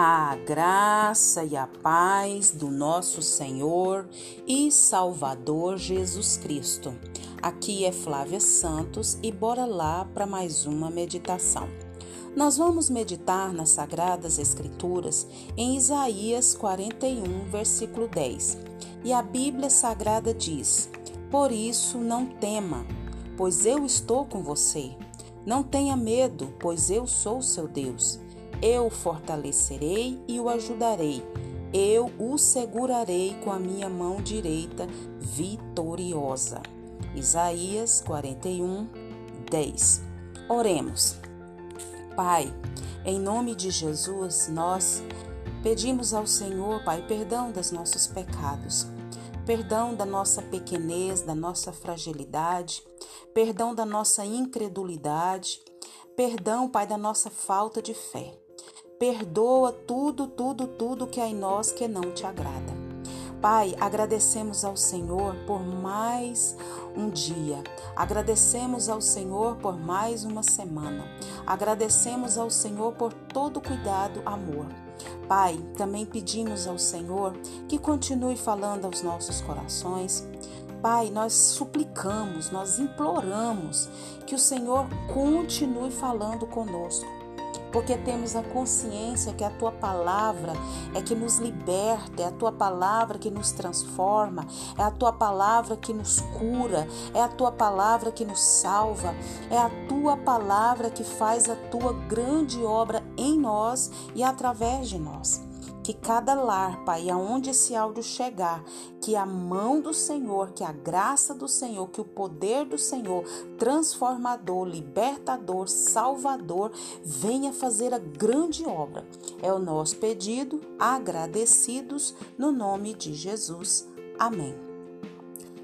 A graça e a paz do nosso Senhor e Salvador Jesus Cristo. Aqui é Flávia Santos e bora lá para mais uma meditação. Nós vamos meditar nas Sagradas Escrituras em Isaías 41, versículo 10. E a Bíblia Sagrada diz: Por isso não tema, pois eu estou com você. Não tenha medo, pois eu sou seu Deus. Eu o fortalecerei e o ajudarei. Eu o segurarei com a minha mão direita vitoriosa. Isaías 41, 10. Oremos. Pai, em nome de Jesus, nós pedimos ao Senhor, Pai, perdão dos nossos pecados, perdão da nossa pequenez, da nossa fragilidade, perdão da nossa incredulidade, perdão, Pai, da nossa falta de fé. Perdoa tudo, tudo, tudo que há em nós que não te agrada. Pai, agradecemos ao Senhor por mais um dia. Agradecemos ao Senhor por mais uma semana. Agradecemos ao Senhor por todo cuidado, amor. Pai, também pedimos ao Senhor que continue falando aos nossos corações. Pai, nós suplicamos, nós imploramos que o Senhor continue falando conosco porque temos a consciência que a tua palavra é que nos liberta, é a tua palavra que nos transforma, é a tua palavra que nos cura, é a tua palavra que nos salva, é a tua palavra que faz a tua grande obra em nós e através de nós que cada lar, Pai, aonde esse áudio chegar, que a mão do Senhor, que a graça do Senhor, que o poder do Senhor, transformador, libertador, salvador, venha fazer a grande obra. É o nosso pedido, agradecidos no nome de Jesus. Amém.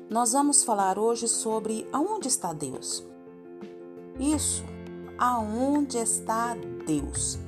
Nós vamos falar hoje sobre aonde está Deus. Isso, aonde está Deus?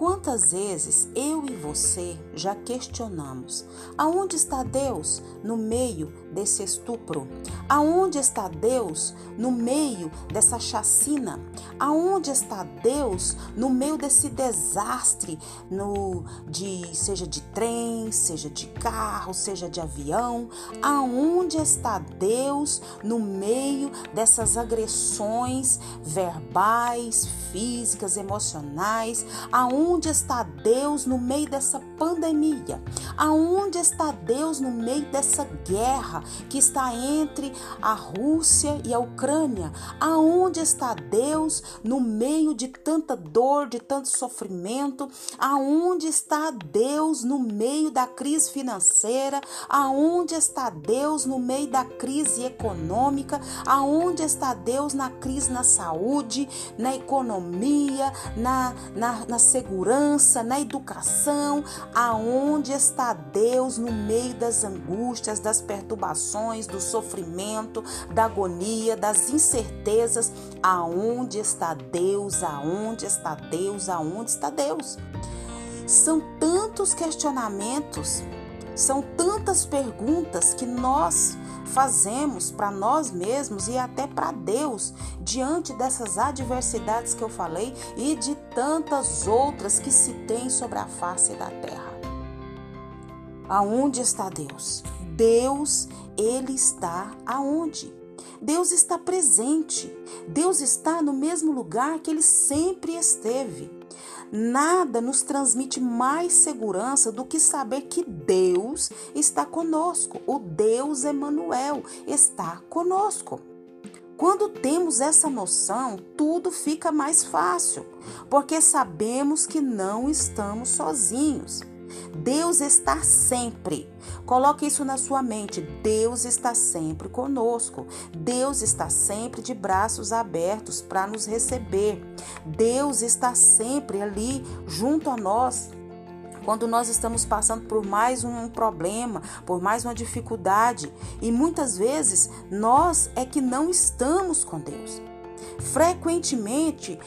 Quantas vezes eu e você já questionamos: aonde está Deus no meio desse estupro? Aonde está Deus no meio dessa chacina? Aonde está Deus no meio desse desastre, no de seja de trem, seja de carro, seja de avião? Aonde está Deus no meio dessas agressões verbais, físicas, emocionais? Aonde Aonde está Deus no meio dessa pandemia? Aonde está Deus no meio dessa guerra que está entre a Rússia e a Ucrânia? Aonde está Deus no meio de tanta dor, de tanto sofrimento? Aonde está Deus no meio da crise financeira? Aonde está Deus no meio da crise econômica? Aonde está Deus na crise na saúde, na economia, na, na, na segurança? Segurança, na educação, aonde está Deus no meio das angústias, das perturbações, do sofrimento, da agonia, das incertezas, aonde está Deus? Aonde está Deus? Aonde está Deus? São tantos questionamentos, são tantas perguntas que nós fazemos para nós mesmos e até para Deus diante dessas adversidades que eu falei e de tantas outras que se tem sobre a face da terra. Aonde está Deus? Deus, ele está aonde? Deus está presente. Deus está no mesmo lugar que ele sempre esteve. Nada nos transmite mais segurança do que saber que Deus está conosco. O Deus Emanuel está conosco. Quando temos essa noção, tudo fica mais fácil, porque sabemos que não estamos sozinhos. Deus está sempre. Coloque isso na sua mente. Deus está sempre conosco. Deus está sempre de braços abertos para nos receber. Deus está sempre ali junto a nós. Quando nós estamos passando por mais um problema, por mais uma dificuldade, e muitas vezes nós é que não estamos com Deus. Frequentemente,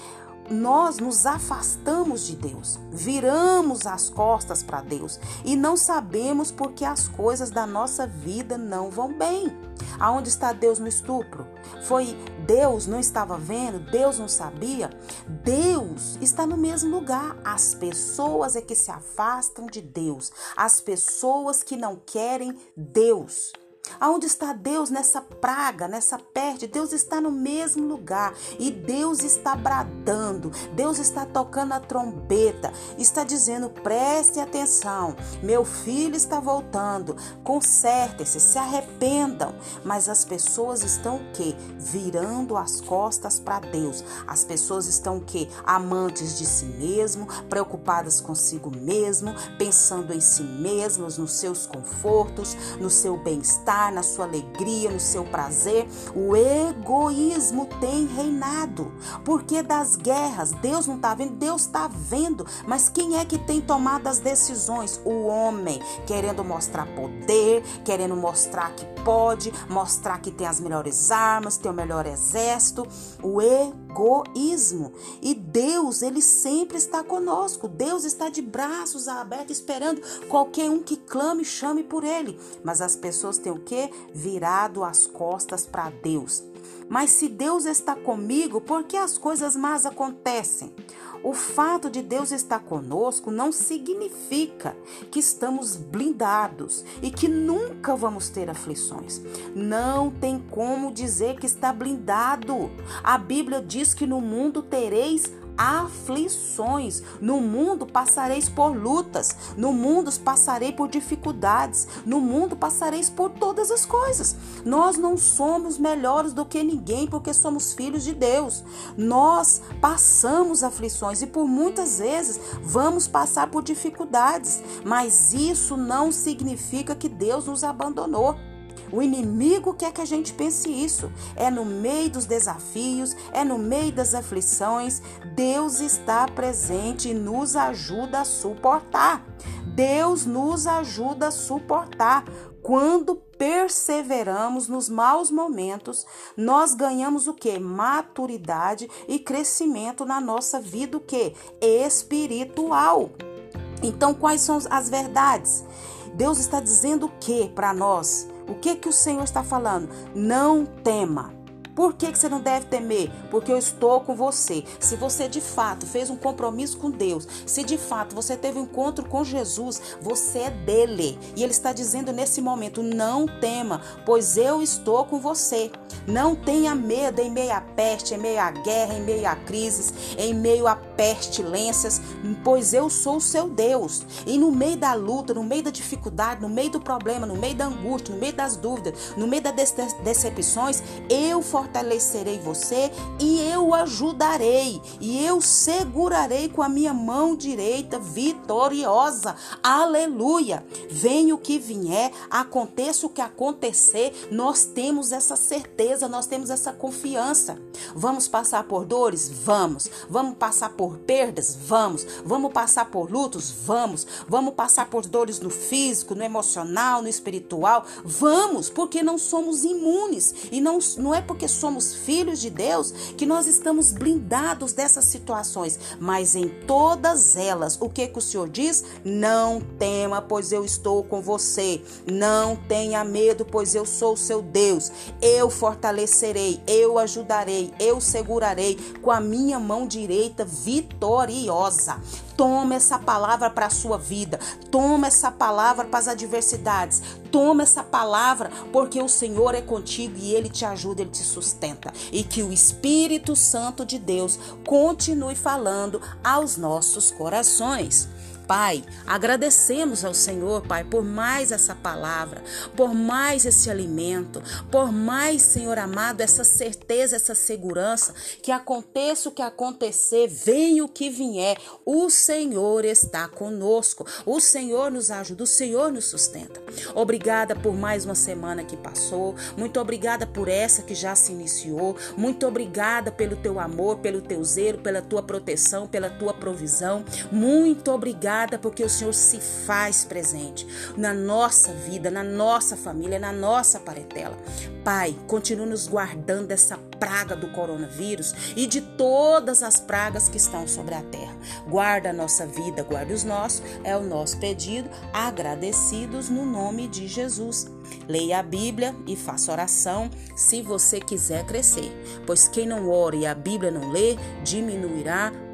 nós nos afastamos de Deus, viramos as costas para Deus e não sabemos porque as coisas da nossa vida não vão bem. Aonde está Deus no estupro? foi Deus não estava vendo, Deus não sabia. Deus está no mesmo lugar. As pessoas é que se afastam de Deus, as pessoas que não querem Deus. Aonde está Deus nessa praga, nessa peste? Deus está no mesmo lugar e Deus está bradando, Deus está tocando a trombeta, está dizendo: preste atenção, meu filho está voltando, consertem-se, se arrependam. Mas as pessoas estão o quê? Virando as costas para Deus. As pessoas estão o quê? Amantes de si mesmo, preocupadas consigo mesmo, pensando em si mesmos, nos seus confortos, no seu bem-estar na sua alegria, no seu prazer. O egoísmo tem reinado. Porque das guerras, Deus não está vendo, Deus está vendo. Mas quem é que tem tomado as decisões? O homem, querendo mostrar poder, querendo mostrar que pode, mostrar que tem as melhores armas, tem o melhor exército. O egoísmo. E Deus, ele sempre está conosco. Deus está de braços abertos esperando qualquer um que clame chame por ele. Mas as pessoas têm o que? Virado as costas para Deus. Mas se Deus está comigo, por que as coisas más acontecem? O fato de Deus estar conosco não significa que estamos blindados e que nunca vamos ter aflições. Não tem como dizer que está blindado. A Bíblia diz que no mundo tereis aflições. No mundo passareis por lutas, no mundo passarei por dificuldades, no mundo passareis por todas as coisas. Nós não somos melhores do que ninguém porque somos filhos de Deus. Nós passamos aflições e por muitas vezes vamos passar por dificuldades, mas isso não significa que Deus nos abandonou. O inimigo quer que a gente pense isso. É no meio dos desafios, é no meio das aflições. Deus está presente e nos ajuda a suportar. Deus nos ajuda a suportar. Quando perseveramos nos maus momentos, nós ganhamos o que? Maturidade e crescimento na nossa vida, o que? Espiritual. Então, quais são as verdades? Deus está dizendo o que para nós? O que que o Senhor está falando? Não tema. Por que, que você não deve temer? Porque eu estou com você. Se você de fato fez um compromisso com Deus, se de fato você teve um encontro com Jesus, você é dele. E ele está dizendo nesse momento: não tema, pois eu estou com você. Não tenha medo em meio à peste, em meio à guerra, em meio a crises, em meio a pestilências, pois eu sou o seu Deus. E no meio da luta, no meio da dificuldade, no meio do problema, no meio da angústia, no meio das dúvidas, no meio das decepções, eu fortalecerei você e eu ajudarei e eu segurarei com a minha mão direita vitoriosa. Aleluia! Venha o que vier, aconteça o que acontecer, nós temos essa certeza, nós temos essa confiança. Vamos passar por dores? Vamos. Vamos passar por perdas? Vamos. Vamos passar por lutos? Vamos. Vamos passar por dores no físico, no emocional, no espiritual? Vamos, porque não somos imunes e não, não é porque somos filhos de Deus que nós estamos blindados dessas situações, mas em todas elas, o que, que o Senhor diz? Não tema, pois eu estou com você. Não tenha medo, pois eu sou o seu Deus. Eu fortalecerei, eu ajudarei, eu segurarei com a minha mão direita vitoriosa. Toma essa palavra para a sua vida. Toma essa palavra para as adversidades. Toma essa palavra porque o Senhor é contigo e ele te ajuda, ele te sustenta. E que o Espírito Santo de Deus continue falando aos nossos corações. Pai, agradecemos ao Senhor, Pai, por mais essa palavra, por mais esse alimento, por mais, Senhor amado, essa certeza, essa segurança, que aconteça o que acontecer, venha o que vier, o Senhor está conosco, o Senhor nos ajuda, o Senhor nos sustenta. Obrigada por mais uma semana que passou, muito obrigada por essa que já se iniciou, muito obrigada pelo teu amor, pelo teu zelo, pela tua proteção, pela tua provisão, muito obrigada obrigada porque o Senhor se faz presente na nossa vida, na nossa família, na nossa parentela. Pai, continue nos guardando dessa praga do coronavírus e de todas as pragas que estão sobre a terra. Guarda a nossa vida, guarda os nossos, é o nosso pedido, agradecidos no nome de Jesus. Leia a Bíblia e faça oração se você quiser crescer, pois quem não ora e a Bíblia não lê, diminuirá,